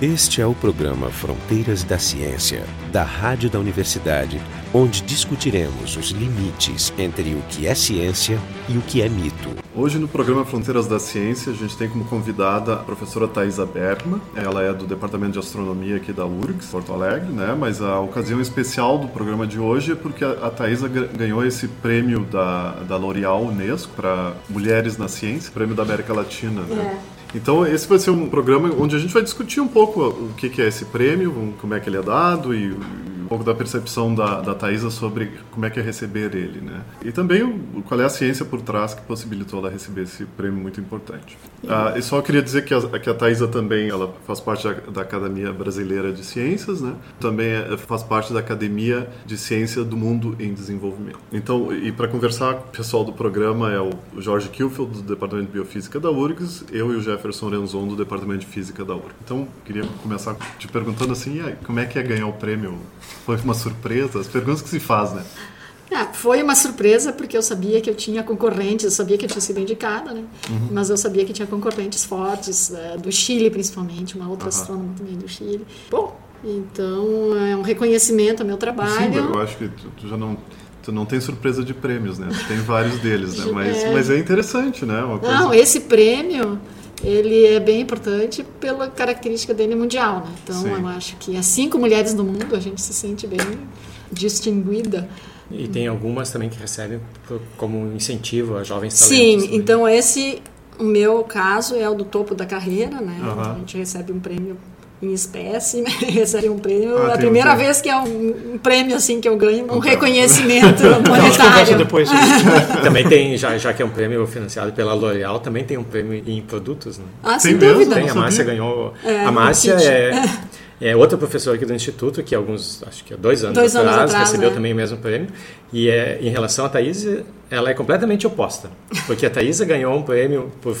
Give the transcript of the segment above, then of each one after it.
Este é o programa Fronteiras da Ciência, da Rádio da Universidade, onde discutiremos os limites entre o que é ciência e o que é mito. Hoje no programa Fronteiras da Ciência a gente tem como convidada a professora Thaisa Bergman. Ela é do Departamento de Astronomia aqui da URGS, Porto Alegre, né? Mas a ocasião especial do programa de hoje é porque a Thaisa ganhou esse prêmio da, da L'Oréal Unesco para Mulheres na Ciência, prêmio da América Latina, né? É. Então, esse vai ser um programa onde a gente vai discutir um pouco o que é esse prêmio, como é que ele é dado e pouco da percepção da, da Thaisa sobre como é que é receber ele, né? E também o, qual é a ciência por trás que possibilitou ela receber esse prêmio muito importante. Ah, e só queria dizer que a, que a Thaisa também ela faz parte da, da Academia Brasileira de Ciências, né? Também é, faz parte da Academia de Ciência do Mundo em Desenvolvimento. Então, e para conversar o pessoal do programa é o Jorge Kilfield, do Departamento de Biofísica da URGS, eu e o Jefferson Renzon, do Departamento de Física da URGS. Então, queria começar te perguntando assim, como é que é ganhar o prêmio foi uma surpresa? As perguntas que se faz, né? Ah, foi uma surpresa porque eu sabia que eu tinha concorrentes, eu sabia que eu tinha sido indicada, né? Uhum. Mas eu sabia que tinha concorrentes fortes, uh, do Chile principalmente, uma outra uhum. astrônoma também do Chile. Bom, então é um reconhecimento ao meu trabalho. Sim, eu acho que tu, tu já não tu não tem surpresa de prêmios, né? Tu tem vários deles, né? Mas é, mas é interessante, né? Coisa... Não, esse prêmio ele é bem importante pela característica dele mundial, né? Então Sim. eu acho que as cinco mulheres do mundo a gente se sente bem distinguida. E tem algumas também que recebem como incentivo a jovens talentos. Sim, também. então esse, o meu caso é o do topo da carreira, né? Uhum. A gente recebe um prêmio em espécie, recebe um prêmio. Ah, a primeira um vez que é um, um, prêmio assim que eu ganho, um então. reconhecimento monetário. depois. também tem, já, já que é um prêmio financiado pela L'Oréal, também tem um prêmio em produtos, né? Ah, sem tem dúvida. Tem, a Márcia ganhou. É, a Márcia é, é outra professora aqui do Instituto, que alguns, acho que há dois anos dois atrás, anos atrás recebeu né? também o mesmo prêmio. E é, em relação a Thaís, ela é completamente oposta. Porque a Thaisa ganhou um prêmio por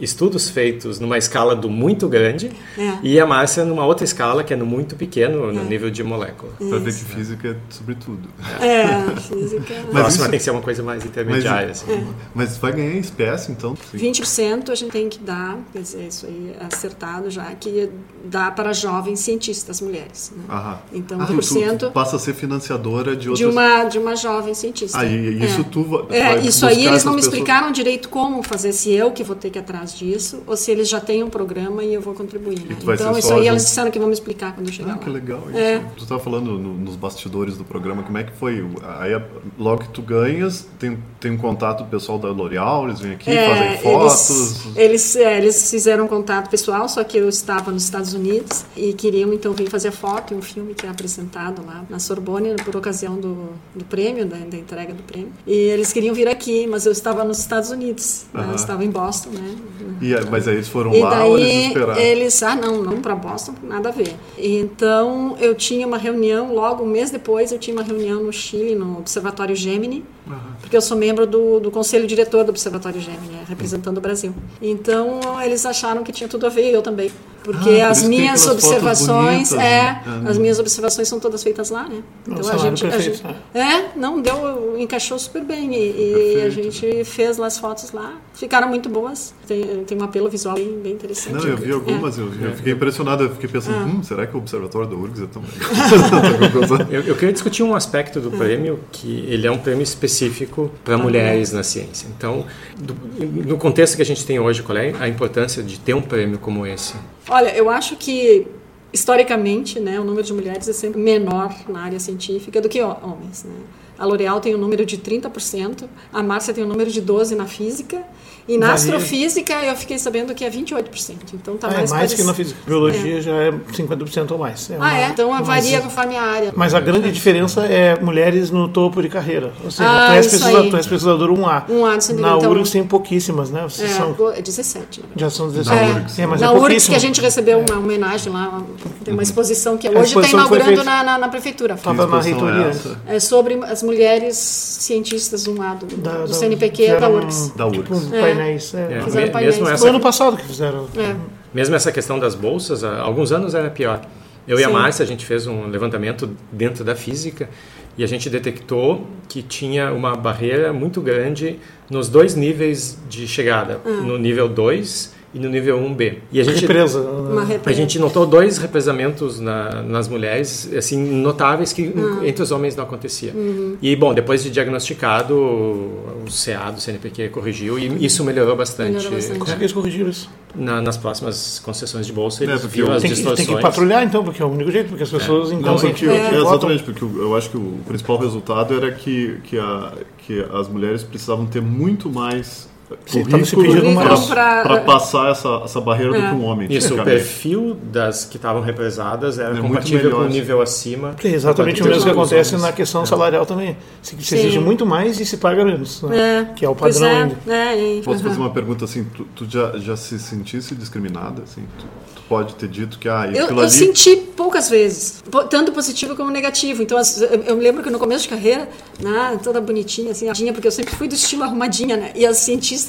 estudos feitos numa escala do muito grande é. e a Márcia numa outra escala que é no muito pequeno, no é. nível de molécula. Para ver que física é sobre tudo. É, física. Mas Próxima isso... tem que ser uma coisa mais intermediária. Mas, assim. mas vai ganhar em espécie, então? 20% a gente tem que dar, quer dizer, isso aí é acertado já, que dá para jovens cientistas mulheres. Né? Aham. Então, ah, 20%. Tu, tu passa a ser financiadora de outras... De uma, de uma jovem cientista. Ah, e isso é. tu vai, é, Isso aí eles não me pessoas... explicaram direito como fazer, se eu que vou ter que atrás disso, ou se eles já têm um programa e eu vou contribuir. Né? Então, isso aí eles disseram que vão me explicar quando eu chegar ah, lá. que legal isso. É. Tu estava falando no, nos bastidores do programa, como é que foi? Aí, logo que tu ganhas, tem, tem um contato pessoal da L'Oréal, eles vêm aqui, é, fazem fotos? Eles, eles, é, eles fizeram um contato pessoal, só que eu estava nos Estados Unidos e queriam então vir fazer foto em um filme que é apresentado lá na Sorbonne por ocasião do, do prêmio, da, da entrega do prêmio. E eles queriam vir aqui, mas eu estava nos Estados Unidos, né? eu estava em Boston, né? E, mas aí eles foram e lá daí, ou eles esperaram? Eles, ah, não, não para Boston, nada a ver. Então eu tinha uma reunião, logo um mês depois, eu tinha uma reunião no Chile, no Observatório Gemini, uhum. Porque eu sou membro do, do conselho diretor do Observatório Gemini, representando o Brasil. Então eles acharam que tinha tudo a ver, eu também porque ah, as minhas observações bonitas, é, né? as minhas observações são todas feitas lá, né? Então a gente, a gente né? é, não deu, encaixou super bem e, e a gente fez as fotos lá, ficaram muito boas. Tem, tem um apelo visual bem, bem interessante. Não, eu vi algumas, é. eu, eu, fiquei impressionado, eu fiquei pensando, ah. hum, será que o observatório da URGS é tão eu, eu queria discutir um aspecto do prêmio que ele é um prêmio específico para ah, mulheres é. na ciência. Então, do, no contexto que a gente tem hoje, qual é a importância de ter um prêmio como esse? Olha, eu acho que historicamente, né, o número de mulheres é sempre menor na área científica do que homens, né? A L'Oréal tem um número de 30%, a Márcia tem um número de 12 na física e na Varia. astrofísica eu fiquei sabendo que é 28%. Então tá ah, mais É mais que na física. Biologia é. já é 50% ou mais. É ah, uma, é? Então varia conforme a área. Mas a grande diferença é mulheres no topo de carreira. Ou seja, ah, tu, és pesquisador, tu és pesquisador 1A. 1A de Na então, URGS tem pouquíssimas, né? Vocês é, são... é 17. Né? Já são 17. É, URGS. É, mas na é URGS que a gente recebeu uma homenagem lá, tem uma exposição que hoje está inaugurando na, na, na, prefeitura. Estava na reitoria. É sobre as mulheres cientistas 1A do, da, do CNPq da URGS. Da URGS. Tipo, painéis. É fizeram painéis. Mesmo essa, ano passado que fizeram. É. Mesmo essa questão das bolsas, há alguns anos era pior. Eu Sim. e a Márcia, a gente fez um levantamento dentro da física e a gente detectou que tinha uma barreira muito grande nos dois níveis de chegada. Hum. No nível 2 e no nível 1B. E a gente, represa. Uma represa. A gente notou dois represamentos na, nas mulheres, assim, notáveis que Ah. entre os homens não acontecia. Uhum. E, bom, depois de diagnosticado, o CA do CNPq corrigiu e isso melhorou bastante. Melhorou bastante. Como é que eles corrigiram isso? Na, nas próximas concessões de bolsa, eles É, porque viram as Tem que, distorções. tem que patrulhar então, porque é o único jeito, porque as pessoas Não, inconscientemente porque- é, votam. exatamente, porque eu eu acho que o principal resultado era que, que, a, que as mulheres precisavam ter muito mais Sim, se pedindo mais. para passar essa, essa barreira do É. que um homem. Isso, o perfil das que estavam represadas era É muito compatível com o melhor. nível acima. É exatamente o mesmo que acontece na questão salarial também. Se, se exige muito mais e se paga menos, né? É, que é o padrão é, ainda. É, é, Posso fazer uma pergunta assim? Tu, tu já, já se sentisse discriminada? Assim? Tu, tu pode ter dito que ah, Eu, eu ali... senti poucas vezes, tanto positivo como negativo. Então, eu, me lembro que no começo de carreira, né, toda bonitinha, assim, arrumadinha, porque eu sempre fui do estilo arrumadinha, né? E as cientistas,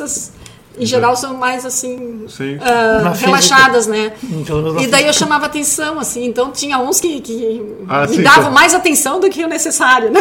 em geral, são mais, assim, ah, física. relaxadas, né? Na E daí eu chamava atenção, assim. Então, tinha uns que, que Ah, me sim, davam tá. mais atenção do que o necessário, né?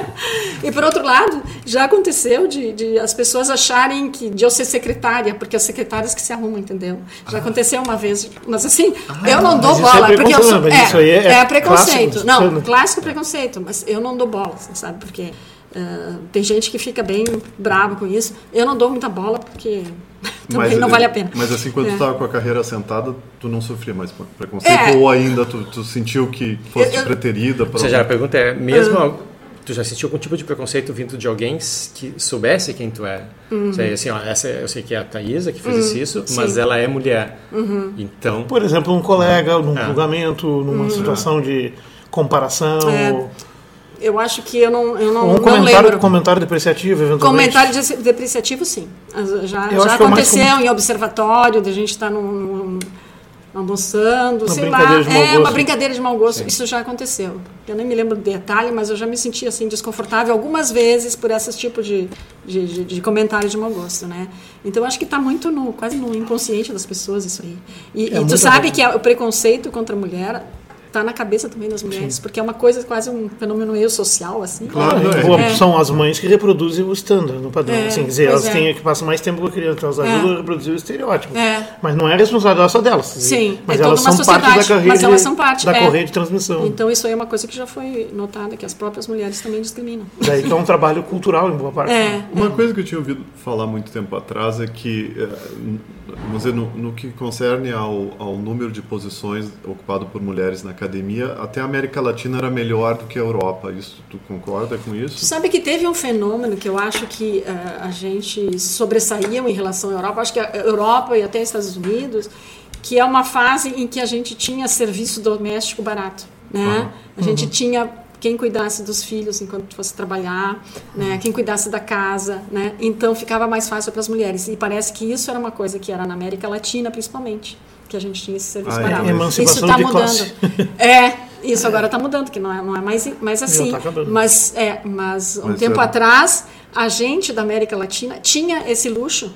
e, por outro lado, já aconteceu de, de as pessoas acharem que de eu ser secretária, porque as secretárias que se arrumam, entendeu? Já aconteceu uma vez. Mas, assim, eu não dou é bola. porque eu sou, aí é- é preconceito. clássico, não, né? clássico preconceito. Mas eu não dou bola, sabe? Porque... ah, tem gente que fica bem brava com isso. Eu não dou muita bola porque também não vale a pena. Mas assim, quando É. tu estava com a carreira assentada, tu não sofria mais preconceito? É. Ou ainda tu, tu sentiu que foste Eu- preterida? Ou seja, a pergunta é, mesmo... Ah. Tu já sentiu algum tipo de preconceito vindo de alguém que soubesse quem tu era? Uhum. Ou seja, assim, ó, essa, eu sei que é a Thaisa que fez isso, mas sim. Uhum. ela é mulher. Então, Por exemplo, um colega, num É. julgamento, numa situação de comparação, Uhum. É. ou, Eu acho que eu não, eu não, um não comentário, comentário depreciativo, eventualmente. Comentário de- depreciativo, sim. Já, já é aconteceu comum. em observatório, de a gente estar num, num- almoçando, Uma sei lá. É, uma brincadeira de mau gosto. Isso já aconteceu. Eu nem me lembro do detalhe, mas eu já me senti assim desconfortável algumas vezes por esse tipo de, de, de, de comentário de mau gosto, né? Então eu acho que está muito no quase no inconsciente das pessoas isso aí. E, É e tu sabe coisa. que a- o preconceito contra a mulher está na cabeça também das mulheres, porque é uma coisa quase um fenômeno meio social assim. Claro, é. É. São as mães que reproduzem o standard no padrão. É, assim, quer dizer, elas é. têm que passam mais tempo com a criança, então elas ajudam a reproduzir o estereótipo. É. Mas não é responsabilidade só delas. Sim, mas é elas são parte da carreira, mas elas são parte, da é. correia de transmissão. Então isso aí é uma coisa que já foi notada, que as próprias mulheres também discriminam. Daí que é um trabalho cultural em boa parte. É, Uma coisa que eu tinha ouvido falar muito tempo atrás é que, eh, vamos dizer, no, no que concerne ao, ao número de posições ocupado por mulheres na academia, até a América Latina era melhor do que a Europa. Isso, tu concorda com Tu isso? sabe que teve um fenômeno que eu acho que eh, a gente sobressaía em relação à Europa, acho que a Europa e até Estados Unidos, que é uma fase em que a gente tinha serviço doméstico barato, né? A gente tinha quem cuidasse dos filhos enquanto tu fosse trabalhar, né? Quem cuidasse da casa, né? Então ficava mais fácil para as mulheres. E parece que isso era uma coisa que era na América Latina, principalmente, que a gente tinha esse serviço Ah, é. Emancipação isso está mudando. classe. É, isso agora está mudando, que não é, não é mais, mais assim. tá mas, é, mas um Mas tempo era- atrás, a gente da América Latina tinha esse luxo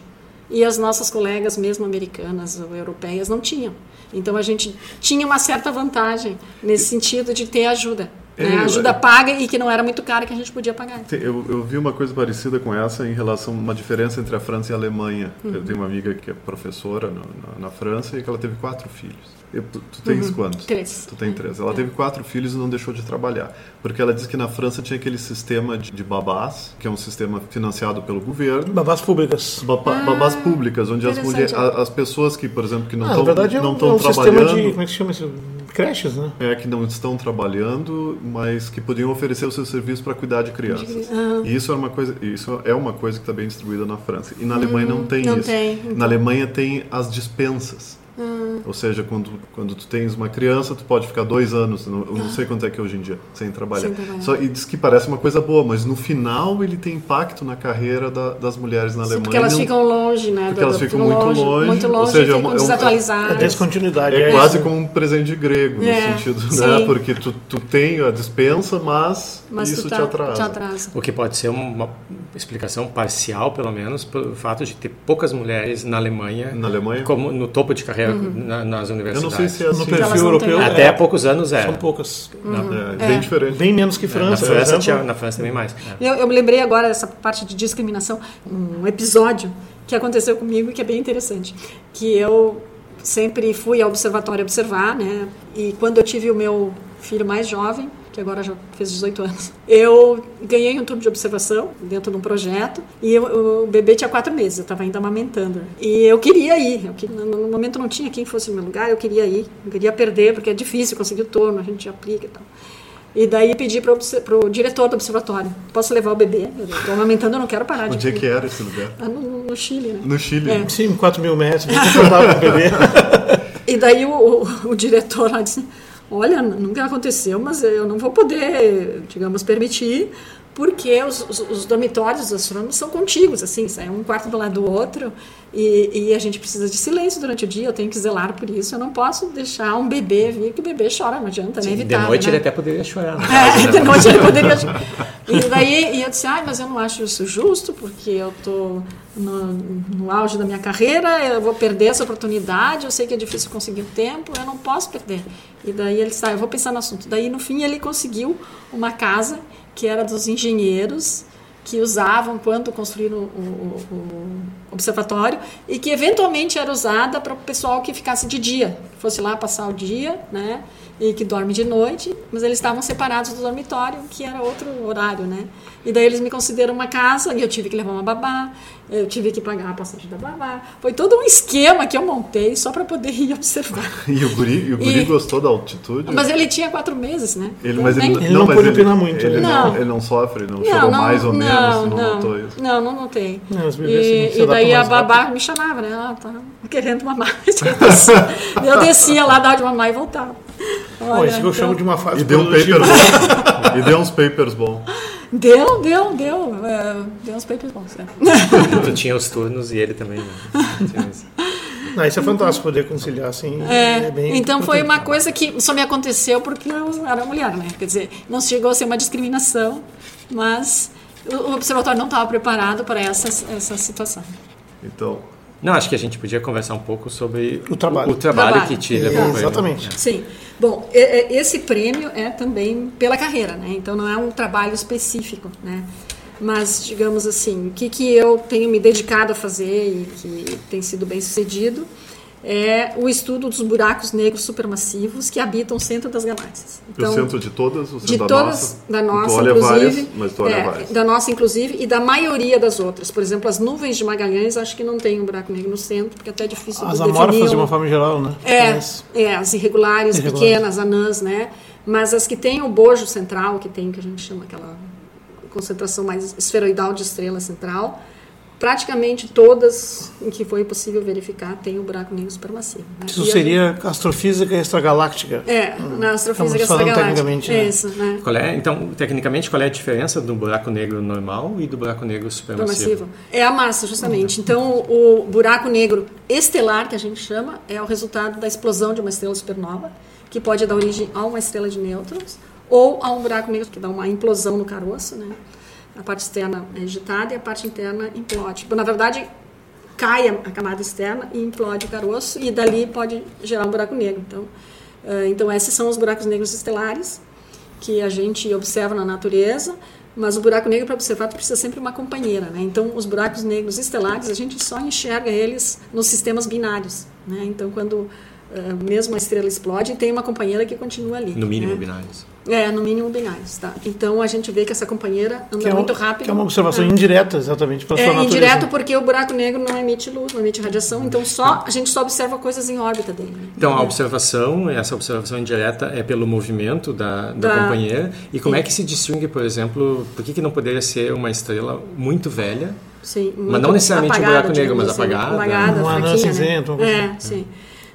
e as nossas colegas, mesmo americanas ou europeias, não tinham. Então a gente tinha uma certa vantagem nesse sentido de ter ajuda. Né? É, Ajuda é. paga e que não era muito cara que a gente podia pagar. Eu, eu vi uma coisa parecida com essa em relação a uma diferença entre a França e a Alemanha. Eu tenho uma amiga que é professora na, na- na França e que ela teve quatro filhos. Eu- tu, tu tens quantos? Três. Tu tem três. Ela teve quatro filhos e não deixou de trabalhar. Porque ela disse que na França tinha aquele sistema de, de babás, que é um sistema financiado pelo governo. Babás públicas. Baba- babás públicas, onde as, a- as pessoas que, por exemplo, que não Ah, estão verdade é não um, estão é um sistema trabalhando, de. Como é que se chama isso? Creches, né? é, que não estão trabalhando, mas que podiam oferecer o seu serviço para cuidar de crianças. E isso é uma coisa, isso é uma coisa que está bem distribuída na França. E na Alemanha não tem não isso. tem, então. Na Alemanha tem as dispensas. Ou seja, quando, quando tu tens uma criança, tu pode ficar dois anos, não, eu não sei quanto é que é hoje em dia, sem trabalhar. Sem trabalhar. Só, e diz que parece uma coisa boa, mas no final ele tem impacto na carreira da- das mulheres na Sim, Alemanha. porque elas Não- ficam longe, né? Porque do- elas ficam muito longe, muito ou longe, seja, é ficam é um- desatualizadas. É descontinuidade. É é quase como um presente grego, no É, sentido, sim. né? Porque tu, tu tem a dispensa, mas, Mas isso tu te tá, atrasa. te atrasa. O que pode ser uma explicação parcial, pelo menos, pelo fato de ter poucas mulheres na Alemanha, Na Alemanha? como no topo de carreira na- nas Eu universidades. não sei se é. No Elas perfil europeu. Até é, há poucos anos era. São poucas. É, bem diferente. Bem menos que na França. por França, tinha, na França também mais. É. Eu, eu me lembrei agora dessa parte de discriminação, um episódio que aconteceu comigo que é bem interessante. Que eu sempre fui ao observatório observar, né? E quando eu tive o meu filho mais jovem, que agora já fez 18 anos, eu ganhei um turno de observação dentro de um projeto e eu, o bebê tinha quatro meses, eu estava ainda amamentando. E eu queria ir, eu, no momento não tinha quem fosse no meu lugar, eu queria ir, eu queria perder, porque é difícil conseguir o turno, a gente aplica e tal. E daí pedi para o diretor do observatório: posso levar o bebê? Estou amamentando, eu não quero parar de. Onde é que era esse lugar? Ah, no, no, Chile, né? No Chile? É. Sim, 4 mil metros, bem confortável o bebê. e daí o, o, o diretor lá disse: olha, nunca aconteceu, mas eu não vou poder, digamos, permitir, porque os, os, os dormitórios dos astrônomos são contíguos, assim, é um quarto do lado do outro, e, e, a gente precisa de silêncio durante o dia, eu tenho que zelar por isso, eu não posso deixar um bebê vir, que o bebê chora, não adianta, Sim, né? Evitar, de noite né? ele até poderia chorar. É, caso, né? de noite ele poderia chorar. E daí e eu disse, ah, mas eu não acho isso justo, porque eu estou no, no auge da minha carreira, eu vou perder essa oportunidade, eu sei que é difícil conseguir o tempo, eu não posso perder. E daí ele disse, ah, eu vou pensar no assunto. Daí, no fim, ele conseguiu uma casa que era dos engenheiros, que usavam quando construíram o, o, o, observatório e que eventualmente era usada para o pessoal que ficasse de dia, que fosse lá passar o dia, né? E que dorme de noite, mas eles estavam separados do dormitório, que era outro horário, né? E daí eles me consideram uma casa e eu tive que levar uma babá, eu tive que pagar a passagem da babá. Foi todo um esquema que eu montei só para poder ir observar. E o guri, e o guri e, gostou da altitude? Mas ele tinha quatro meses, né? Ele, mas ele, ele não, não pode opinar muito. Ele, né? não. Ele não sofre, não, não chorou não, mais ou não, menos, não, não notou isso? Não, não notei. Não, os bebês e, e daí a babá rápido. me chamava, né? Ela tá querendo mamar. eu descia lá, dava de mamar e voltava. Olha, isso que eu chamo então de uma fase E deu um paper bom. e deu uns papers bons. Deu, deu, deu. É, deu uns papers bons. É. tu tinha os turnos e ele também. Né? Não, isso é fantástico poder conciliar assim. É, é então foi uma coisa que só me aconteceu porque eu era mulher, né? Quer dizer, não chegou a ser uma discriminação, mas o observatório não estava preparado para essa, essa situação. Então, não, acho que a gente podia conversar um pouco sobre o trabalho, o, o trabalho, trabalho, que te levou é, Exatamente. Sim. Bom, esse prêmio é também pela carreira, né? Então não é um trabalho específico, né? Mas, digamos assim, o que, que eu tenho me dedicado a fazer e que tem sido bem sucedido é o estudo dos buracos negros supermassivos que habitam o centro das galáxias. Então, o centro de todas? O centro de da todas, nossa? da nossa, inclusive. Várias, mas tu olha é, várias. Da nossa, inclusive, e da maioria das outras. Por exemplo, as nuvens de Magalhães, acho que não tem um buraco negro no centro, porque é até é difícil As amorfas, de uma forma geral, né? É, é as irregulares, irregulares, pequenas, anãs, né? Mas as que têm o bojo central, que tem, que a gente chama aquela concentração mais esferoidal de estrela central, praticamente todas em que foi possível verificar tem o buraco negro supermassivo. Né? Isso e seria gente... astrofísica extragaláctica. É, na astrofísica extragaláctica. Tecnicamente, né? Isso, né? Qual é, então, tecnicamente, qual é a diferença do buraco negro normal e do buraco negro supermassivo? É a massa, justamente. Então, o buraco negro estelar, que a gente chama, é o resultado da explosão de uma estrela supernova, que pode dar origem a uma estrela de nêutrons ou a um buraco negro que dá uma implosão no caroço, né? A parte externa é agitada e a parte interna implode. Tipo, na verdade, cai a camada externa e implode o caroço e dali pode gerar um buraco negro. Então, uh, então esses são os buracos negros estelares que a gente observa na natureza, mas o buraco negro para observar precisa sempre uma companheira, né? Então os buracos negros estelares a gente só enxerga eles nos sistemas binários, né? Então quando uh, mesmo a estrela explode, tem uma companheira que continua ali. No mínimo né? binários. É, no mínimo binários, tá? Então a gente vê que essa companheira anda é muito rápido. Que é uma observação é. indireta, exatamente, para é, sua natureza. indireto porque o buraco negro não emite luz, não emite radiação, então só a gente só observa coisas em órbita dele. Né? Então a observação, essa observação indireta é pelo movimento da, da, da companheira. E como é. é que se distingue, por exemplo, por que, que não poderia ser uma estrela muito velha? Sim, muito mas não necessariamente apagada, um buraco negro, mas assim, apagada. Apagada, um anã cinzento. Né? É, sim.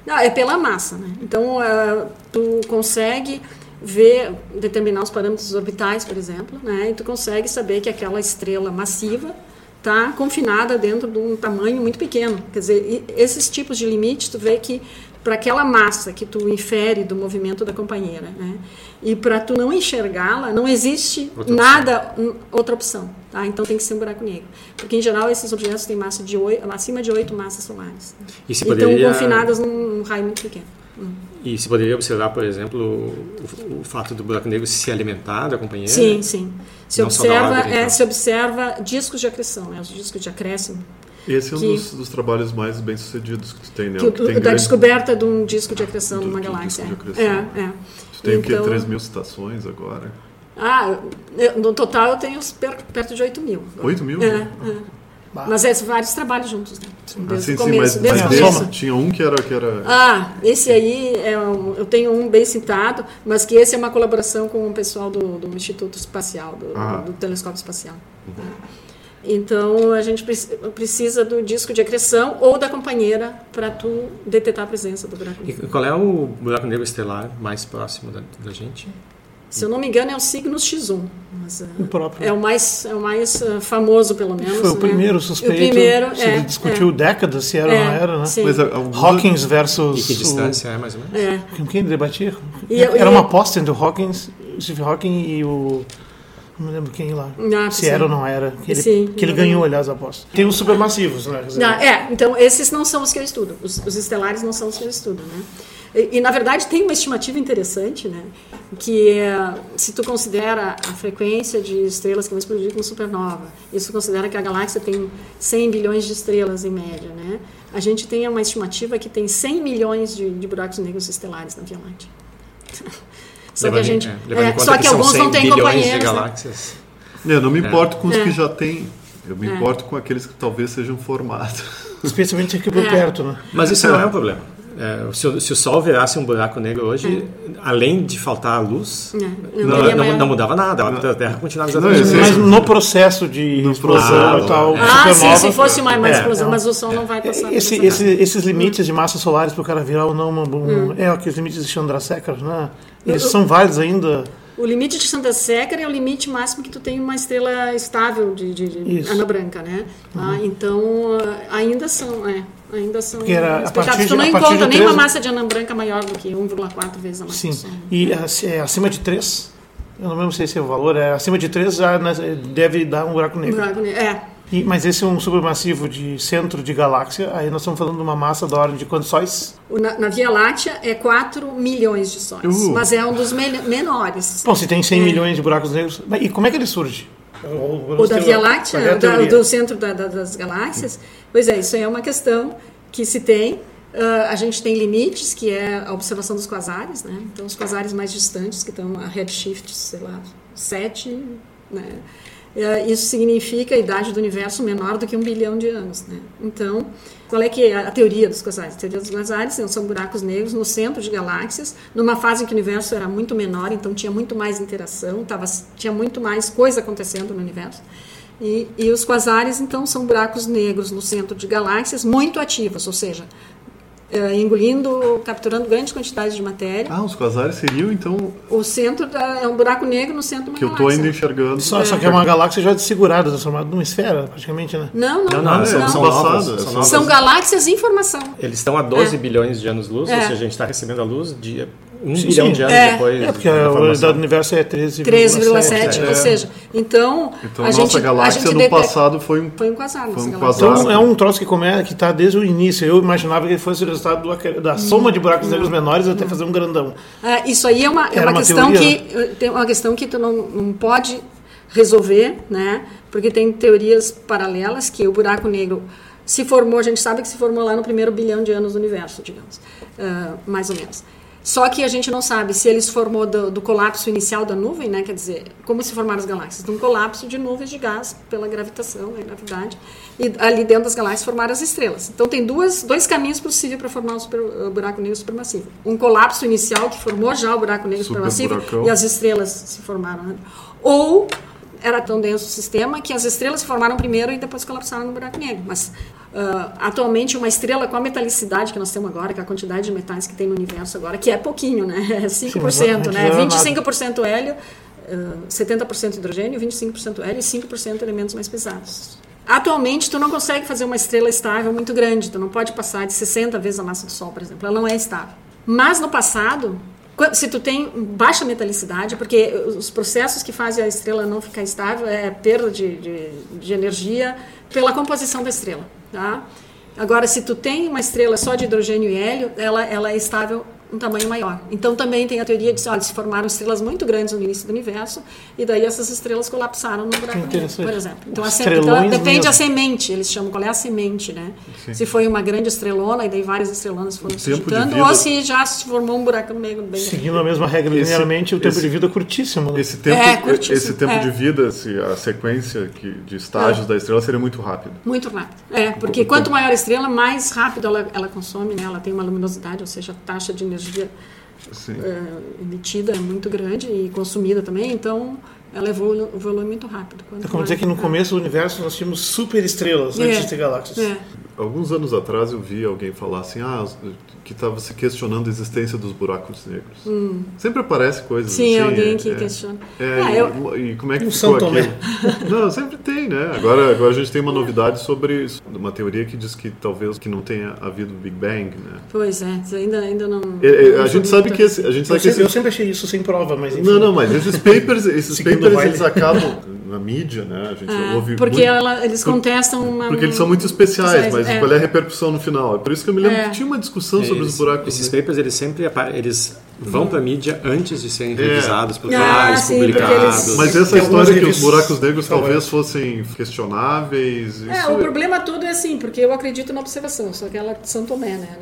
Não, é pela massa, né? Então uh, tu consegue ver, determinar os parâmetros orbitais, por exemplo, né? E tu consegue saber que aquela estrela massiva está confinada dentro de um tamanho muito pequeno. Quer dizer, esses tipos de limites, tu vê que para aquela massa que tu infere do movimento da companheira, né? E para tu não enxergá-la, não existe outra nada, opção. outra opção, tá? Então tem que ser um buraco negro. Porque em geral esses objetos têm massa de 8, acima de 8 massas solares. E, se poderia... estão confinadas num raio muito pequeno. E se poderia observar, por exemplo, o, o, fato do buraco negro se alimentar da companheira? Sim, sim. Se observa, é, se observa discos de acreção, né, os discos de acréscimo. Esse é um que, dos, dos, trabalhos mais bem sucedidos que tu tem, né? Que, que tem da grande... descoberta de um disco de acreção numa galáxia. É, é. Tu tem então, o quê? 3 mil citações agora? Ah, no total eu tenho perto, perto de 8 mil. 8 mil? É, é. Mas é vários trabalhos juntos, né? Desde ah, sim, começo, sim, mas, desde mas começo. tinha um que era, que era. Ah, esse aí é um, eu tenho um bem citado, mas que esse é uma colaboração com o pessoal do, do Instituto Espacial, do, ah. do, do Telescópio Espacial. Uhum. Então a gente precisa do disco de acreção ou da companheira para tu detectar a presença do buraco negro. E qual é o buraco negro estelar mais próximo da, da gente? Se eu não me engano, é o Cygnus X1. Mas, o próprio. É o mais, é o mais uh, famoso, pelo menos. Foi o né? primeiro suspeito. O primeiro, se é, discutiu é. décadas se era ou não era, né? Sim. Mas, Hawkins versus... E que distância o... é, mais ou menos? É. Com quem debatia? E, era e, uma aposta entre o Hawkins, Steve Hawking e o... Não me lembro quem lá. Ah, se sim. era ou não era. Que ele, sim, que ele ganhou, aliás, a aposta. Tem os supermassivos, né? Não, é, então esses não são os que eu estudo. Os, os estelares não são os que eu estudo, né? E, e, na verdade tem uma estimativa interessante, né? Que é, se tu considera a frequência de estrelas que vão explodir com supernova, isso considera que a galáxia tem 100 bilhões de estrelas em média, né? A gente tem uma estimativa que tem 100 milhões de, de buracos negros estelares na Via Láctea. só que a gente, é, é, só que, que alguns não têm companheiros. De né? galáxias. Né? Eu não me é. importo com os que é. já têm. Eu me importo com aqueles que talvez sejam formados. Especialmente aqui por perto, né? Mas isso não é um problema. É, se, o, se, o, Sol virasse um buraco negro hoje, é. além de faltar a luz, é. não, não, não, não, mudava nada. A Terra continuava exatamente Mas no processo de no explosão e tal. Ah, sim, se fosse uma, uma é. explosão, mas o Sol não vai passar. Esse, esse, esses limites de massas solares para o cara virar ou não, um, hum. é aqueles limites de Chandrasekhar, né? Eles são válidos ainda. O limite de Chandrasekhar é o limite máximo que tu tem uma estrela estável de, de, de ana branca, né? Uhum. Ah, então, ainda são, é, ainda são Porque era, partir Tu não encontra nem uma massa de anã branca maior do que 1,4 vezes a massa Sim. do Sol. E é, acima de 3, eu não lembro se esse é o valor, é, acima de 3 já né, deve dar um buraco negro. Um buraco negro, é. E, mas esse é um supermassivo de centro de galáxia, aí nós estamos falando de uma massa da ordem de quantos sóis? Na, na Via Láctea é 4 milhões de sóis, uh. mas é um dos me menores. Bom, se tem 100 é. milhões de buracos negros, e como é que ele surge? O, o da Via Láctea, é da, do centro da, da, das galáxias? Pois é, isso aí é uma questão que se tem. Uh, a gente tem limites, que é a observação dos quasares, né? Então, os quasares mais distantes, que estão a redshift, sei lá, 7, né? É, isso significa a idade do universo menor do que um bilhão de anos. Né? Então, qual é que é a teoria dos quasares? A teoria dos quasares são buracos negros no centro de galáxias, numa fase em que o universo era muito menor, então tinha muito mais interação, tava, tinha muito mais coisa acontecendo no universo. E, e os quasares, então, são buracos negros no centro de galáxias muito ativos, ou seja, uh, engolindo, capturando grandes quantidades de matéria. Ah, os quasares seriam então. O centro da, é um buraco negro no centro de uma que galáxia. eu estou ainda enxergando. Só, é. só que é uma galáxia já desfigurada, transformada numa esfera, praticamente, né? Não, não, não. não, não, são, são, novas, são, novas. são galáxias em formação. Eles estão a 12 é. bilhões de anos-luz, é. ou seja, a gente está recebendo a luz de um sim, bilhão sim. de anos é. depois. É, porque a idade do universo é 13,7. 13,7, é. ou seja, então. Então, a nossa gente, galáxia a no passado foi um. Foi um quasar. Foi um quasar. Então, é um troço que começa, que está desde o início. Eu imaginava que ele fosse o resultado do, da soma de buracos negros menores até fazer um grandão. Ah, isso aí é uma, é uma, uma questão teoria, que. Né? Tem uma questão que tu não, não pode resolver, né? Porque tem teorias paralelas que o buraco negro se formou, a gente sabe que se formou lá no primeiro bilhão de anos do universo, digamos, uh, mais ou menos. Só que a gente não sabe se ele se formou do, do, colapso inicial da nuvem, né? Quer dizer, como se formaram as galáxias? De um colapso de nuvens de gás pela gravitação, né? gravidade. E ali dentro das galáxias formaram as estrelas. Então tem duas, dois caminhos possíveis para formar o, super, o, buraco negro supermassivo. Um colapso inicial que formou já o buraco negro super supermassivo buracão. e as estrelas se formaram. Né? Ou era tão denso o sistema que as estrelas se formaram primeiro e depois colapsaram no buraco negro. Mas uh, atualmente uma estrela com a metalicidade que nós temos agora, com a quantidade de metais que tem no universo agora, que é pouquinho, né? É 5%, Sim, né? 25% hélio, uh, 70% hidrogênio, 25% hélio e 5% elementos mais pesados. Atualmente, tu não consegue fazer uma estrela estável muito grande, tu não pode passar de 60 vezes a massa do Sol, por exemplo, ela não é estável. Mas no passado, se tu tem baixa metalicidade, porque os processos que fazem a estrela não ficar estável é perda de, de, de energia pela composição da estrela. Tá? Agora, se tu tem uma estrela só de hidrogênio e hélio, ela, ela é estável um tamanho maior. Então também tem a teoria de que olha, se formaram estrelas muito grandes no início do universo e daí essas estrelas colapsaram no buraco negro, por exemplo. Então, assim, então depende da semente, eles chamam qual é a semente, né? Sim. Se foi uma grande estrelona e daí várias estrelonas foram se juntando, ou se já se formou um buraco negro bem Seguindo a mesma regra linearmente, o tempo esse, de vida é curtíssimo. Né? Esse tempo, é, curtíssimo, esse tempo é. de vida, a sequência de estágios é. da estrela seria muito rápido. Muito rápido. É, porque quanto maior a estrela, mais rápido ela, ela consome, né? Ela tem uma luminosidade, ou seja, a taxa de energia é, emitida é muito grande e consumida também, então ela evolui, evolui muito rápido. Quanto é como dizer que no começo do universo nós tínhamos super estrelas é, antes de galáxias. É. Alguns anos atrás eu vi alguém falar assim, ah, que estava se questionando a existência dos buracos negros. Hum. Sempre aparece coisas Sim, assim. alguém que é, questiona. É, ah, e, eu... e, como é que um ficou aquilo? Não, sempre tem, né? Agora, agora a gente tem uma novidade sobre uma teoria que diz que talvez que não tenha havido Big Bang, né? Pois é, ainda, ainda não... É, é a, gente sabe que esse, a gente sabe eu, que sempre, esse... eu sempre achei isso sem prova, mas enfim. Não, não, mas esses papers, esses papers eles acabam na mídia, né? A gente ah, ouve porque muito, ela, eles contestam uma, Porque eles são muito especiais, mas é. qual é a repercussão no final? É por isso que eu me lembro é. que tinha uma discussão é, sobre os buracos. Esses papers, eles sempre eles vão para a mídia antes de serem é. revisados por pares, ah, publicados. Eles... Mas essa história que os buracos negros talvez fossem questionáveis. É, o problema todo é assim, porque eu acredito na observação, só que ela é de São Tomé, né?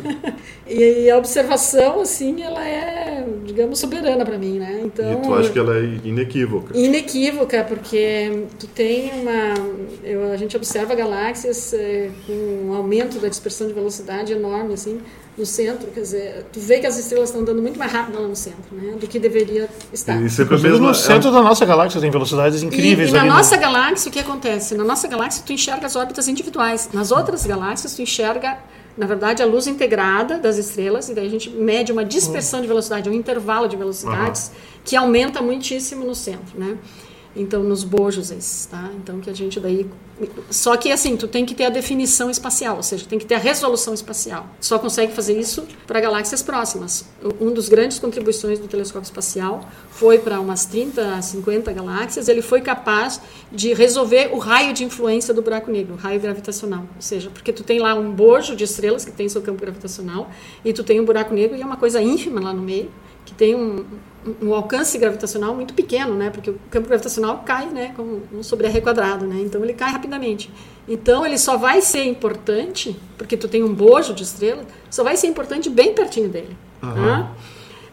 e a observação, assim, ela é, digamos, soberana para mim, né? Então, e tu acha que ela é inequívoca? Inequívoca, porque tu tem uma. Eu, a gente observa galáxias é, com um aumento da dispersão de velocidade enorme, assim no centro, quer dizer, tu vê que as estrelas estão andando muito mais rápido lá no centro, né, do que deveria estar. E sempre mesmo no centro da nossa galáxia tem velocidades incríveis. E, e na nossa no... galáxia o que acontece? Na nossa galáxia tu enxerga as órbitas individuais. Nas outras galáxias tu enxerga na verdade, a luz integrada das estrelas, e daí a gente mede uma dispersão de velocidade, um intervalo de velocidades uhum. que aumenta muitíssimo no centro, né? Então, nos bojos tá? Então, que a gente daí... Só que, assim, tu tem que ter a definição espacial, ou seja, tem que ter a resolução espacial. Só consegue fazer isso para galáxias próximas. Um dos grandes contribuições do telescópio espacial foi para umas 30 a 50 galáxias, ele foi capaz de resolver o raio de influência do buraco negro, o raio gravitacional. Ou seja, porque tu tem lá um bojo de estrelas que tem seu campo gravitacional, e tu tem um buraco negro e é uma coisa ínfima lá no meio, que tem um, um alcance gravitacional muito pequeno, né? Porque o campo gravitacional cai, né? Como um sobre R quadrado, né? Então ele cai rapidamente. Então ele só vai ser importante porque tu tem um bojo de estrela, só vai ser importante bem pertinho dele. Uhum.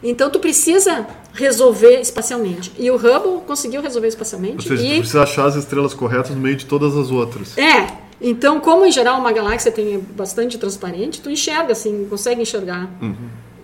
Então tu precisa resolver espacialmente. E o Hubble conseguiu resolver espacialmente. Ou seja, e... tu precisa achar as estrelas corretas no meio de todas as outras. É. Então, como em geral uma galáxia tem bastante transparente, tu enxerga assim, consegue enxergar uhum.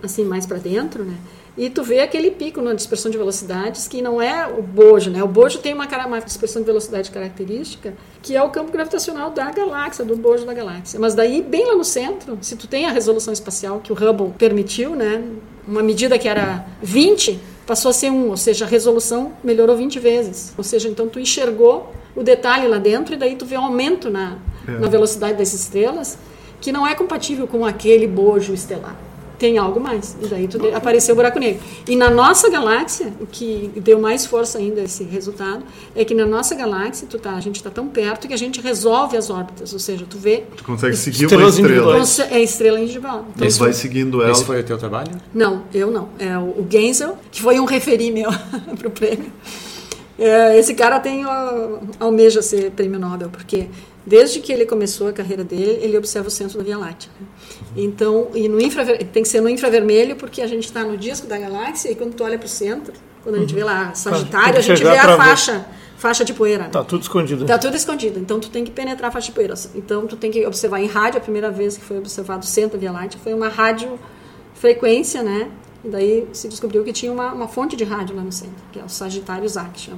assim mais para dentro, né? E tu vê aquele pico na dispersão de velocidades que não é o bojo, né? O bojo tem uma, uma dispersão de velocidade característica que é o campo gravitacional da galáxia, do bojo da galáxia. Mas daí, bem lá no centro, se tu tem a resolução espacial que o Hubble permitiu, né? Uma medida que era 20 passou a ser 1, ou seja, a resolução melhorou 20 vezes. Ou seja, então tu enxergou o detalhe lá dentro e daí tu vê um aumento na, é. na velocidade das estrelas que não é compatível com aquele bojo estelar tem algo mais. E daí tu, apareceu o buraco negro. E na nossa galáxia, o que deu mais força ainda esse resultado, é que na nossa galáxia, tu tá, a gente está tão perto que a gente resolve as órbitas. Ou seja, tu vê. Tu consegue seguir uma estrela. É estrela individual. Então, Esse vai seguindo ela. Esse foi o teu trabalho? Não, eu não. É o, Genzel, que foi um referi meu para o prêmio. É, esse cara tem almeja ser prêmio Nobel, porque desde que ele começou a carreira dele, ele observa o centro da Via Láctea. Então, e no infraver... tem que ser no infravermelho, porque a gente está no disco da galáxia e quando tu olha para o centro, quando a gente vê lá Sagitário, a gente vê a faixa, faixa de poeira. Tá tudo escondido. Tá tudo escondido. Então tu tem que penetrar a faixa de poeira. Então tu tem que observar em rádio. A primeira vez que foi observado o centro da Via Láctea foi uma rádio frequência, né? E daí se descobriu que tinha uma, uma fonte de rádio lá no centro, que é o Sagitário Zac.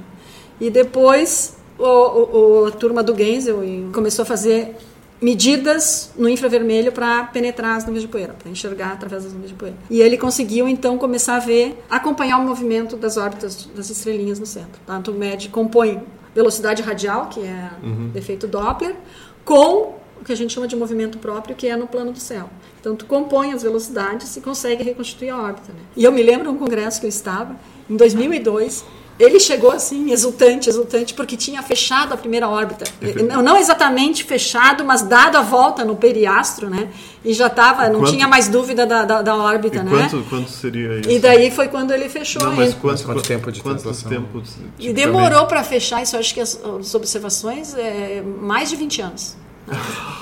E depois o, o, a turma do Genzel começou a fazer medidas no infravermelho para penetrar as nuvens de poeira, para enxergar através das nuvens de poeira. E ele conseguiu então começar a ver, acompanhar o movimento das órbitas das estrelinhas no centro. Tá? Então, mede, compõe velocidade radial, que é uhum. efeito Doppler, com o que a gente chama de movimento próprio, que é no plano do céu. Então, tu compõe as velocidades e consegue reconstituir a órbita. Né? E eu me lembro de um congresso que eu estava, em 2002, Ele chegou assim, exultante, exultante, porque tinha fechado a primeira órbita. Não, não exatamente fechado, mas dado a volta no periastro, né? E já estava, não tinha mais dúvida da, da, da órbita, e né? Quanto, quanto seria isso? E daí foi quando ele fechou. Não, mas quanto, quanto, tempo de quanto tempo? Tipo, e demorou para fechar isso, acho que as, as observações, é, mais de 20 anos.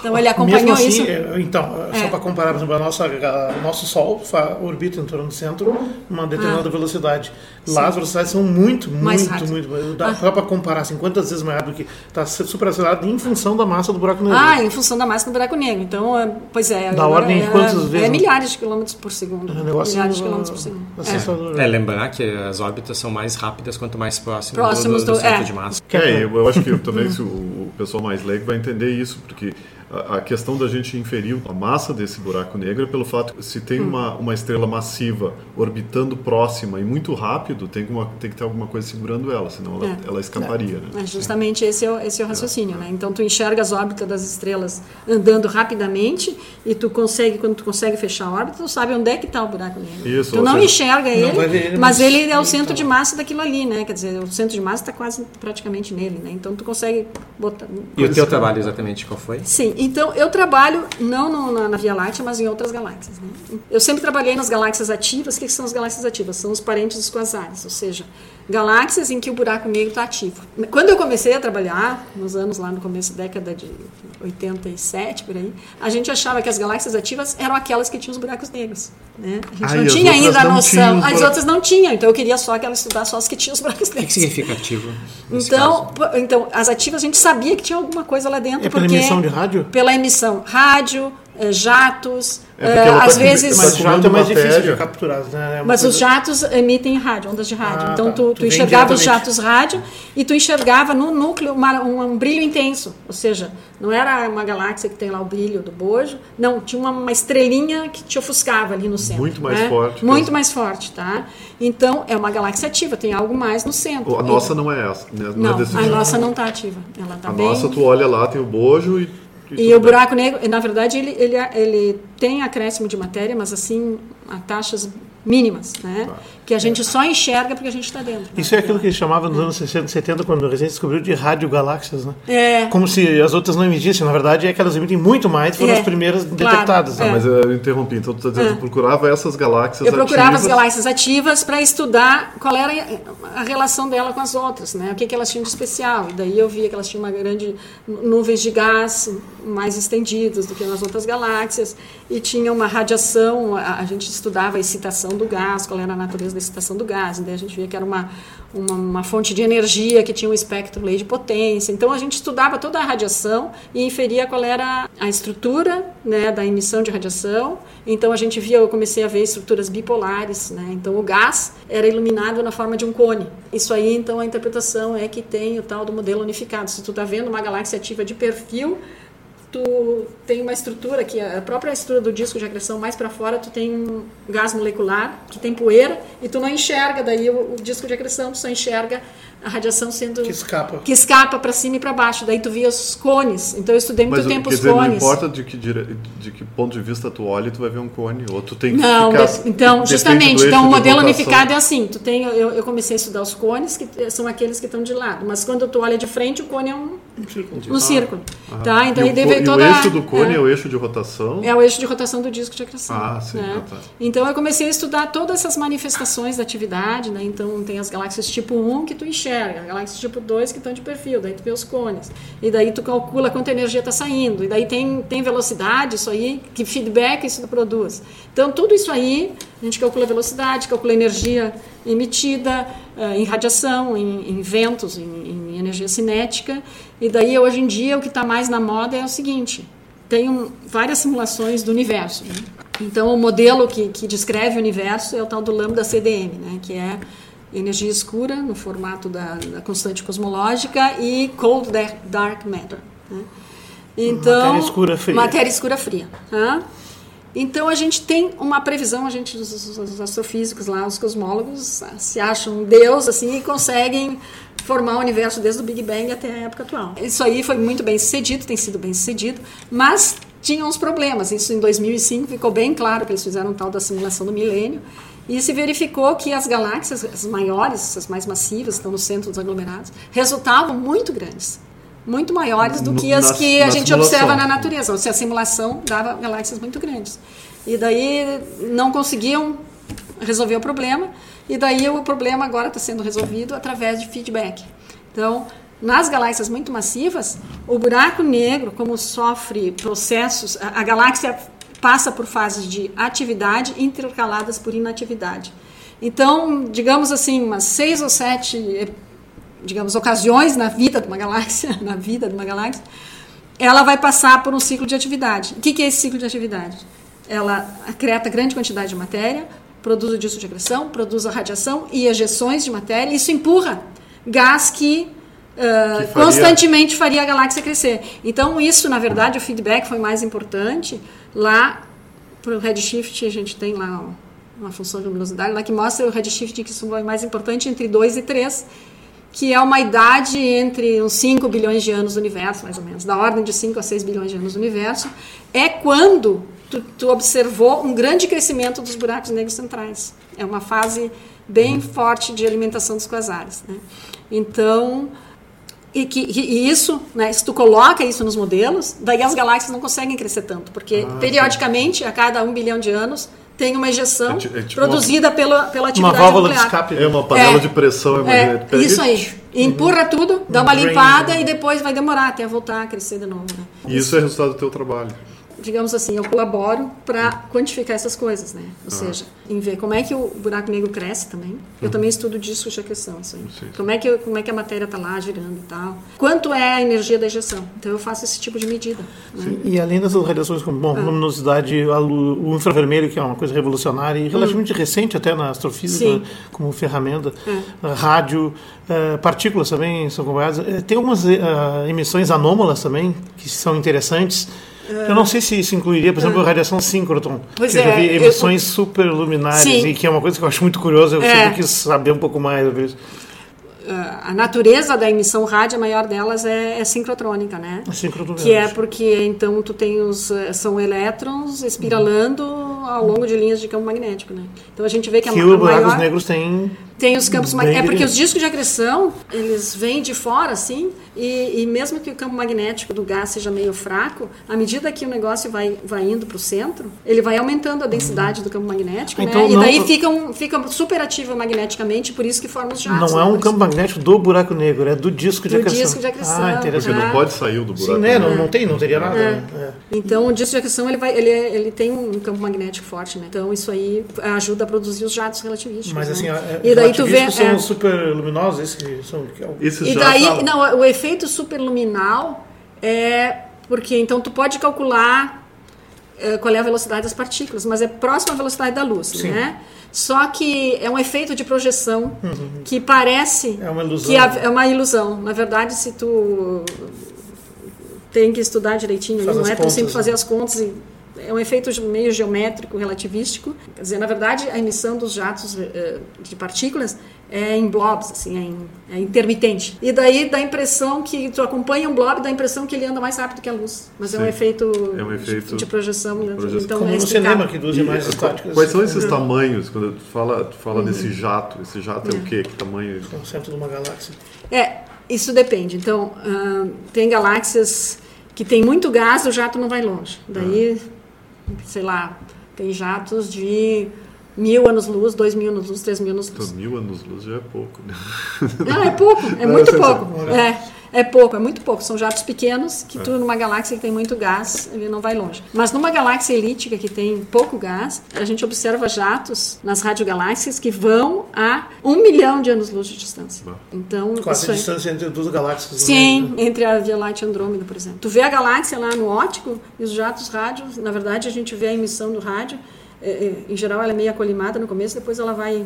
Então ele acompanhou assim, isso. É, então, é. só para comparar, por exemplo, a nossa, o nosso Sol orbita em torno do centro uma determinada ah. velocidade. Lá Sim. as velocidades são muito, mais muito, rápido. muito. Dá ah. para comparar assim, quantas vezes mais rápido que está superacelerado em função da massa do buraco negro. Ah, em função da massa do buraco negro. Então, é, pois é. Da ordem é, de quantas vezes? É milhares de quilômetros por segundo. É um negócio milhares de quilômetros por segundo. É. é. lembrar que as órbitas são mais rápidas quanto mais próximas, próximas do, do, do centro de massa. É, eu, eu acho que também o, o pessoal mais leigo vai entender isso, porque a questão da gente inferir a massa desse buraco negro é pelo fato que se tem hum. uma, uma estrela massiva orbitando próxima e muito rápido, tem, uma, tem que ter alguma coisa segurando ela, senão ela, é. ela escaparia. É. Né? É justamente esse é o, esse é o raciocínio. Né? Então tu enxerga as órbitas das estrelas andando rapidamente e tu consegue, quando tu consegue fechar a órbita, tu sabe onde é que está o buraco negro. Isso, tu não seja, enxerga ele, não ele, mas ele é o centro de massa daquilo ali, né? Quer dizer, o centro de massa está quase praticamente nele, né? Então tu consegue botar. E o teu trabalho exatamente qual foi? Sim, então, eu trabalho não no, na, na, Via Láctea, mas em outras galáxias. Né? Eu sempre trabalhei nas galáxias ativas. O que, que são as galáxias ativas? São os parentes dos quasares, ou seja, galáxias em que o buraco negro está ativo. Quando eu comecei a trabalhar, nos anos lá no começo da década de 87, por aí, a gente achava que as galáxias ativas eram aquelas que tinham os buracos negros. Né? A gente não tinha ainda a noção. As outras não tinham, então eu queria só que ela estudasse só as que tinham os buracos negros. O que significa ativo? Então, então, as ativas a gente sabia que tinha alguma coisa lá dentro. É pela emissão de rádio? Pela emissão. Rádio, jatos, é às tá vezes. Mas o jato é mais difícil de capturar, né? É mas coisa... os jatos emitem rádio, ondas de rádio. Ah, então tá. tu, tu, tu enxergava os jatos rádio e tu enxergava no núcleo uma, um, um, brilho intenso. Ou seja, não era uma galáxia que tem lá o brilho do bojo, não, tinha uma, uma estrelinha que te ofuscava ali no centro. Muito mais né? forte. Muito mais forte, tá? Então é uma galáxia ativa, tem algo mais no centro. A nossa não é essa, né? Não, não é a nossa não está ativa. Ela tá a bem... nossa, tu olha lá, tem o bojo e e, o buraco negro, na verdade, ele, ele, ele tem acréscimo de matéria, mas assim, a taxas mínimas, né? Que a gente só enxerga porque a gente está dentro. Isso é aquilo que eles chamavam nos anos 60 e 70, quando a gente descobriu de radiogaláxias, né? É. Como se as outras não emitissem. Na verdade, é que elas emitem muito mais, foram é. as primeiras claro. detectadas. Né? É. mas eu interrompi. Então, tu está dizendo que é. tu procurava essas galáxias Eu procurava ativas. as galáxias ativas para estudar qual era a relação dela com as outras, né? O que, que elas tinham de especial. E daí eu via que elas tinham uma grande nuvens de gás mais estendidas do que nas outras galáxias e tinha uma radiação, a, a gente estudava a excitação do gás, qual era a natureza da excitação do gás, daí a gente via que era uma, uma, uma, fonte de energia que tinha um espectro lei de potência. Então a gente estudava toda a radiação e inferia qual era a estrutura né, da emissão de radiação. Então a gente via, eu comecei a ver estruturas bipolares. Né? Então o gás era iluminado na forma de um cone. Isso aí, então, a interpretação é que tem o tal do modelo unificado. Se tu está vendo uma galáxia ativa de perfil, tu tem uma estrutura que a própria estrutura do disco de agressão mais para fora tu tem um gás molecular que tem poeira e tu não enxerga daí o, o disco de agressão tu só enxerga a radiação sendo que escapa. que escapa para cima e para baixo daí tu via os cones. Então eu estudei muito Mas, tempo os dizer, cones. não importa de que de que ponto de vista tu olha tu vai ver um cone ou tu tem que não ficar, então justamente então o modelo unificado é assim tu tem eu, eu comecei a estudar os cones que são aqueles que estão de lado mas quando tu olha de frente o cone é um um círculo, um círculo ah, tá então aí deve toda o eixo do cone é, é, o eixo de rotação é o eixo de rotação do disco de acreção ah sim né? tá, tá. então eu comecei a estudar todas essas manifestações da atividade né então tem as galáxias tipo 1 que tu enxerga galáxias tipo tipo 2 que estão de perfil, daí tu vê os cones. E daí tu calcula quanta energia está saindo. E daí tem, tem velocidade, isso aí, que feedback isso produz. Então, tudo isso aí, a gente calcula velocidade, calcula energia emitida uh, em radiação, em, em ventos, em, em, energia cinética. E daí, hoje em dia, o que está mais na moda é o seguinte: tem um, várias simulações do universo. Né? Então, o modelo que, que descreve o universo é o tal do lambda CDM, né? que é energia escura no formato da, da constante cosmológica e cold dark matter. Né? Então, matéria escura fria. Matéria escura fria. Então a gente tem uma previsão, a gente, os, os, astrofísicos lá, os cosmólogos, se acham Deus assim e conseguem formar o universo desde o Big Bang até a época atual. Isso aí foi muito bem sucedido, tem sido bem sucedido, mas tinha uns problemas. Isso em 2005 ficou bem claro que eles fizeram um tal da simulação do milênio E se verificou que as galáxias, as maiores, as mais massivas, estão no centro dos aglomerados, resultavam muito grandes. Muito maiores do que as que a gente simulação. observa na natureza. Ou seja, a simulação dava galáxias muito grandes. E daí não conseguiam resolver o problema. E daí o problema agora está sendo resolvido através de feedback. Então, nas galáxias muito massivas, o buraco negro, como sofre processos, a, a galáxia passa por fases de atividade intercaladas por inatividade. Então, digamos assim, umas seis ou sete, digamos, ocasiões na vida de uma galáxia, na vida de uma galáxia, ela vai passar por um ciclo de atividade. O que é esse ciclo de atividade? Ela acreta grande quantidade de matéria, produz o disco de agressão, produz a radiação e ejeções de matéria. Isso empurra gás que, uh, que faria... constantemente faria a galáxia crescer. Então, isso, na verdade, o feedback foi mais importante Lá, para o Redshift, a gente tem lá uma função de luminosidade lá que mostra o Redshift que isso é mais importante entre 2 e 3, que é uma idade entre uns 5 bilhões de anos do universo, mais ou menos, da ordem de 5 a 6 bilhões de anos do universo, é quando tu, tu observou um grande crescimento dos buracos negros centrais. É uma fase bem forte de alimentação dos quasares. Né? Então, e, que, e isso, né, se tu coloca isso nos modelos, daí as galáxias não conseguem crescer tanto, porque ah, periodicamente, sim. a cada um bilhão de anos, tem uma ejeção é, é tipo produzida uma, pela, pela atividade Uma válvula nuclear. de escape. É uma panela é, de pressão. É, é isso aí. Empurra tudo, dá uma limpada e depois vai demorar até voltar a crescer de novo. Né? E isso é resultado do teu trabalho digamos assim, eu colaboro para quantificar essas coisas, né? Ou ah. seja, em ver como é que o buraco negro cresce também. Eu uhum. também estudo disso já questão, assim. Como é que como é que a matéria está lá girando e tal. Quanto é a energia da ejeção? Então eu faço esse tipo de medida. Né? E além dessas radiações como bom, ah. luminosidade, o infravermelho que é uma coisa revolucionária e relativamente hum. recente até na astrofísica Sim. como ferramenta, é. rádio, uh, partículas também são acompanhadas. Eh, tem algumas emissões anômalas também que são interessantes. Eu não sei se isso incluiria, por exemplo, a radiação síncrotron. Pois que é, eu já vi emissões eu... superluminares, Sim. e que é uma coisa que eu acho muito curiosa. Eu é. sempre quis saber um pouco mais sobre isso a natureza da emissão rádio, a maior delas é, é sincrotrônica, né? É sincrotrônica. Que é porque então tu tem os são elétrons espiralando uhum. ao longo de linhas de campo magnético, né? Então a gente vê que, que a, a maior negros têm tem os campos magnéticos. É porque os discos de agressão, eles vêm de fora, assim, e, e, mesmo que o campo magnético do gás seja meio fraco, à medida que o negócio vai, vai indo para o centro, ele vai aumentando a densidade do campo magnético, então, né? Não, e daí fica, um, fica super ativo magneticamente, por isso que forma os jatos. Não é um campo magnético do buraco negro, é do disco de do agressão. disco de agressão. Ah, interessante. Você não pode sair do buraco Sim, né? Não, não, tem, não teria nada. É. Né? Então, o disco de agressão, ele, vai, ele, é, ele tem um campo magnético forte, né? Então, isso aí ajuda a produzir os jatos relativísticos. Mas, né? assim, é, e daí tu vê... são é, super luminosos, esses são... Esses e daí, não, o efeito superluminal é porque, então, tu pode calcular é, qual é a velocidade das partículas, mas é próxima à velocidade da luz, Sim. né? Só que é um efeito de projeção uhum. que parece é uma ilusão. que é uma ilusão. Na verdade, se tu tem que estudar direitinho, Faz não é tão simples fazer né? as contas e é um efeito meio geométrico, relativístico. Quer dizer, na verdade, a emissão dos jatos eh, de partículas é em blobs, assim, é, em, é, intermitente. E daí dá a impressão que tu acompanha um blob, dá a impressão que ele anda mais rápido que a luz. Mas Sim. é um efeito, é um efeito de, de, projeção. De projeção. Então, Como é no cinema, que duas imagens estáticas. Quais são esses uhum. tamanhos? Quando tu fala, tu fala uhum. desse jato, esse jato é, é o quê? Que tamanho? É o centro de uma galáxia. É, isso depende. Então, uh, tem galáxias que tem muito gás, o jato não vai longe. Daí, ah. Sei lá, tem jatos de mil anos-luz, dois mil anos-luz, três mil anos-luz. Mil anos-luz já é pouco, né? Não, é pouco, é muito pouco. É, é pouco, é muito pouco. São jatos pequenos que é. tu, numa galáxia que tem muito gás, ele não vai longe. Mas numa galáxia elíptica que tem pouco gás, a gente observa jatos nas radiogaláxias que vão a um milhão de anos-luz de distância. Então, Quase a distância entre duas galáxias. É? Sim, né? entre a Via Láctea e Andrômeda, por exemplo. Tu vê a galáxia lá no óptico e os jatos rádios, na verdade, a gente vê a emissão do rádio é, é, em geral ela é meio acolimada no começo, depois ela vai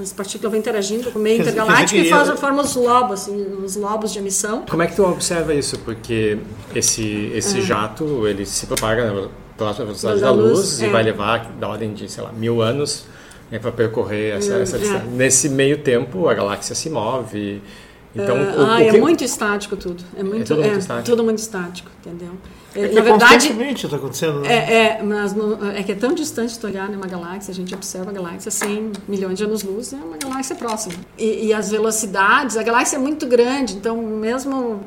as partículas vão interagindo com o meio intergaláctico e faz, forma os lobos, assim, os lobos de emissão. Como é que tu observa isso? Porque esse, esse é. jato, ele se propaga pela velocidade da, da luz, luz e é. vai levar da ordem de, sei lá, mil anos né, para percorrer essa, essa é. distância. Nesse meio tempo, a galáxia se move Então, uh, o, ah, o é que... é muito estático tudo. É, muito, é tudo muito é, estático. Tudo muito estático, entendeu? É, na verdade, está acontecendo. Né? É, é, mas no, é que é tão distante de olhar numa galáxia, a gente observa a galáxia 100 milhões de anos-luz, é uma galáxia próxima. E, e, as velocidades, a galáxia é muito grande, então mesmo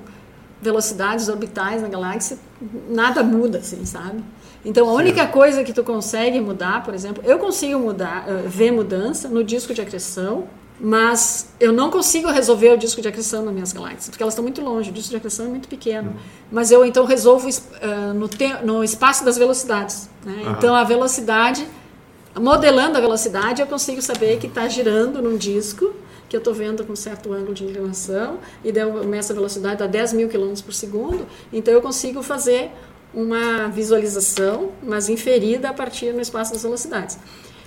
velocidades orbitais na galáxia, nada muda, assim, sabe? Então a única coisa que tu consegue mudar, por exemplo, eu consigo mudar, uh, ver mudança no disco de acreção mas eu não consigo resolver o disco de acreção nas minhas galáxias, porque elas estão muito longe, o disco de acreção é muito pequeno. Uhum. Mas eu então resolvo uh, no, no, espaço das velocidades. Né? Uhum. Então a velocidade, modelando a velocidade, eu consigo saber que está girando num disco, que eu estou vendo com certo ângulo de inclinação, e daí eu meço a velocidade a 10 mil quilômetros por segundo, então eu consigo fazer uma visualização, mas inferida a partir no espaço das velocidades.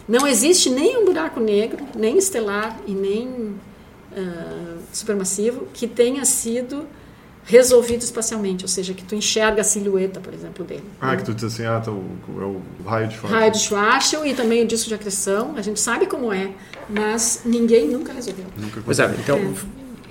Não existe nem um buraco negro, nem estelar e nem uh, supermassivo que tenha sido resolvido espacialmente, ou seja, que tu enxerga a silhueta, por exemplo, dele. Ah, que tu diz assim, ah, então, é o raio de Schwarzschild. Raio de Schwarzschild e também o disco de acreção, a gente sabe como é, mas ninguém nunca resolveu. Nunca pois é, então...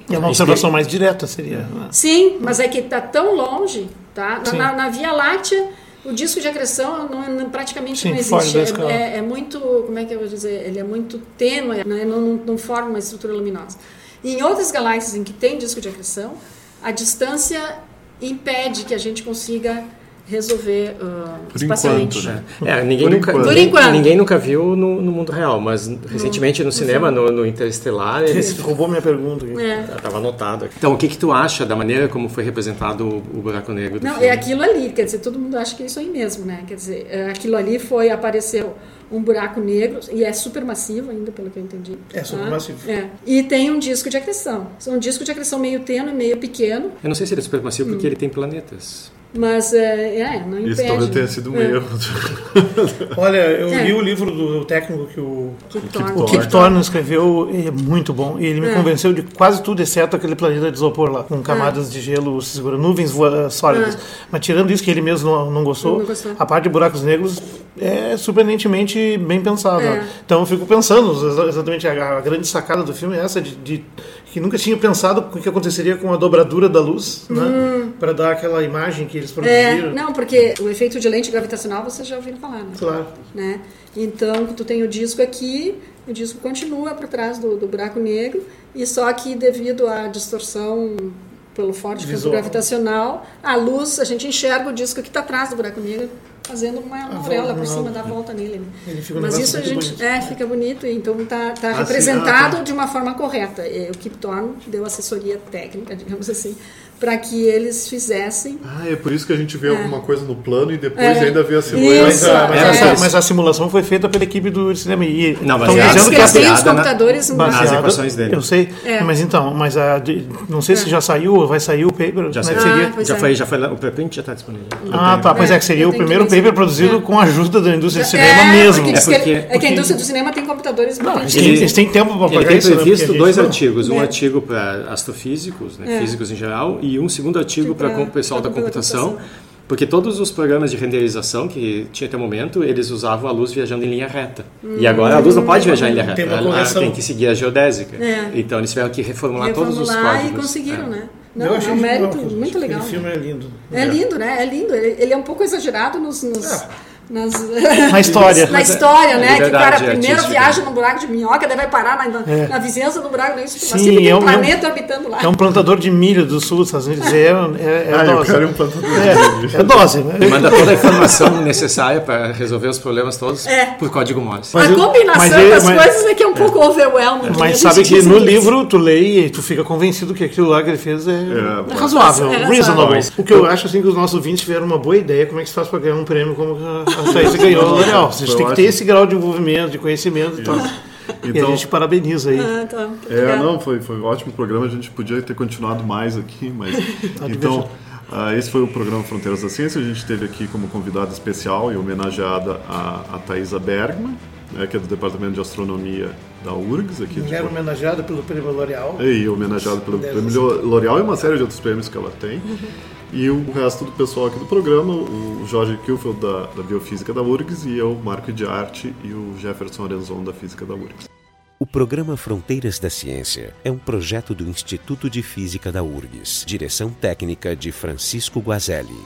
É. é uma observação mais direta, seria. Né? Sim, mas é que está tão longe, tá? Na, na, na Via Láctea o disco de acreção não, não, praticamente Sim, não existe. É, é, é, muito, como é que eu vou dizer? Ele é muito tênue, né? não, não, não forma uma estrutura luminosa. E em outras galáxias em que tem disco de acreção, a distância impede que a gente consiga resolver uh, Por espacialmente. Enquanto, né? É, ninguém, Por nunca, enquanto. Ninguém, ninguém nunca viu no, no, mundo real, mas recentemente no, no cinema, no, no Interestelar... Eles... Roubou minha pergunta. Estava é. anotado aqui. Então, o que, que tu acha da maneira como foi representado o, o buraco negro Não, filme? é aquilo ali, quer dizer, todo mundo acha que é isso aí mesmo, né? Quer dizer, é, aquilo ali foi, apareceu um buraco negro, e é supermassivo ainda, pelo que eu entendi. É supermassivo. Tá? É. E tem um disco de acreção. Um disco de acreção meio tênue, meio pequeno. Eu não sei se ele é supermassivo porque hum. ele tem planetas. Mas é, é não impede. Isso talvez tenha sido um é. erro. Olha, eu é. li o livro do técnico que o Kip Thorne escreveu, é muito bom. E ele me é. convenceu de quase tudo, exceto aquele planeta de isopor lá, com camadas é. de gelo segura, nuvens sólidas. É. Mas tirando isso, que ele mesmo não, não, gostou, não gostou, a parte de buracos negros é surpreendentemente bem pensada. Então eu fico pensando, exatamente a, a, grande sacada do filme é essa, de, de que nunca tinha pensado o que aconteceria com a dobradura da luz, né? Hum. Para dar aquela imagem que eles produziram. É, não, porque o efeito de lente gravitacional vocês já ouviram falar, né? Claro. Né? Então, tu tem o disco aqui, o disco continua para trás do, do buraco negro, e só que devido à distorção pelo forte campo gravitacional, a luz, a gente enxerga o disco que está atrás do buraco negro fazendo uma auréola por cima da volta nele. Né? Mas isso a gente bonito. é fica bonito, então está tá ah, representado sim, ah, tá. de uma forma correta. O Kip Thorne deu assessoria técnica, digamos assim, para que eles fizessem. Ah, é por isso que a gente vê é. alguma coisa no plano e depois é. ainda vê a simulação. Mas, a, mas, é. mas, a, simulação foi feita pela equipe do cinema. E não, mas é, dizendo que eles têm os computadores na, nas equações dele. Eu sei, é. mas então, mas a, não sei se é. já saiu, vai sair o paper. Já, saiu. Seria? Ah, já foi, já foi, o preprint já está disponível. Ah, tá, pois é que seria o primeiro paper produzido com a ajuda da indústria do cinema mesmo. Porque, é, porque, é que a indústria do cinema tem computadores não, eles, têm tempo para pagar isso. Ele tem previsto dois artigos, um artigo para astrofísicos, físicos em geral, e um segundo artigo para o pessoal da computação, porque todos os programas de renderização que tinha até o momento, eles usavam a luz viajando em linha reta. Hum. E agora a luz não pode viajar em linha reta, tem ela tem que seguir a geodésica. É. Então eles tiveram que reformular, reformular todos os códigos. e conseguiram, é. né? Não, é um mérito muito legal. O filme é lindo. É lindo, né? É lindo. Ele é um pouco exagerado nos... nos... É nas, na história. na história, né? É verdade, que o cara é primeiro é viaja num buraco de minhoca, daí vai parar na, é. na vizinhança do buraco de Sim, assim, tem um, um planeta orbitando lá. É um plantador de milho do sul dos Estados Unidos. É, é, é ah, dose. Eu um plantador é, é dose. Né? Manda toda a informação necessária para resolver os problemas todos por código Morse. Mas a combinação mas das mas, coisas é que é um pouco overwhelming. Mas sabe que no livro tu lê e tu fica convencido que aquilo lá que ele fez é, razoável, reasonable. O que eu acho assim que os nossos ouvintes tiveram uma boa ideia como é que se faz para ganhar um prêmio como Thaís ganhou L'Oréal. Vocês têm que ter esse grau de envolvimento, de conhecimento e tal. Então, e a gente parabeniza aí. Ah, tá. É, não, foi, foi um ótimo programa. A gente podia ter continuado mais aqui, mas. então, uh, esse foi o programa Fronteiras da Ciência. A gente teve aqui como convidada especial e homenageada a, a Thaisa Bergman, né, que é do Departamento de Astronomia da URGS. Aqui Mulher homenageada pelo Prêmio L'Oréal. E homenageada pelo Prêmio L'Oréal e uma série de outros prêmios que ela tem. E o resto do pessoal aqui do programa, o Jorge Kilfeld da, da Biofísica da URGS e eu, Marco de Arte e o Jefferson Arenzon da Física da URGS. O programa Fronteiras da Ciência é um projeto do Instituto de Física da URGS, direção técnica de Francisco Guazelli.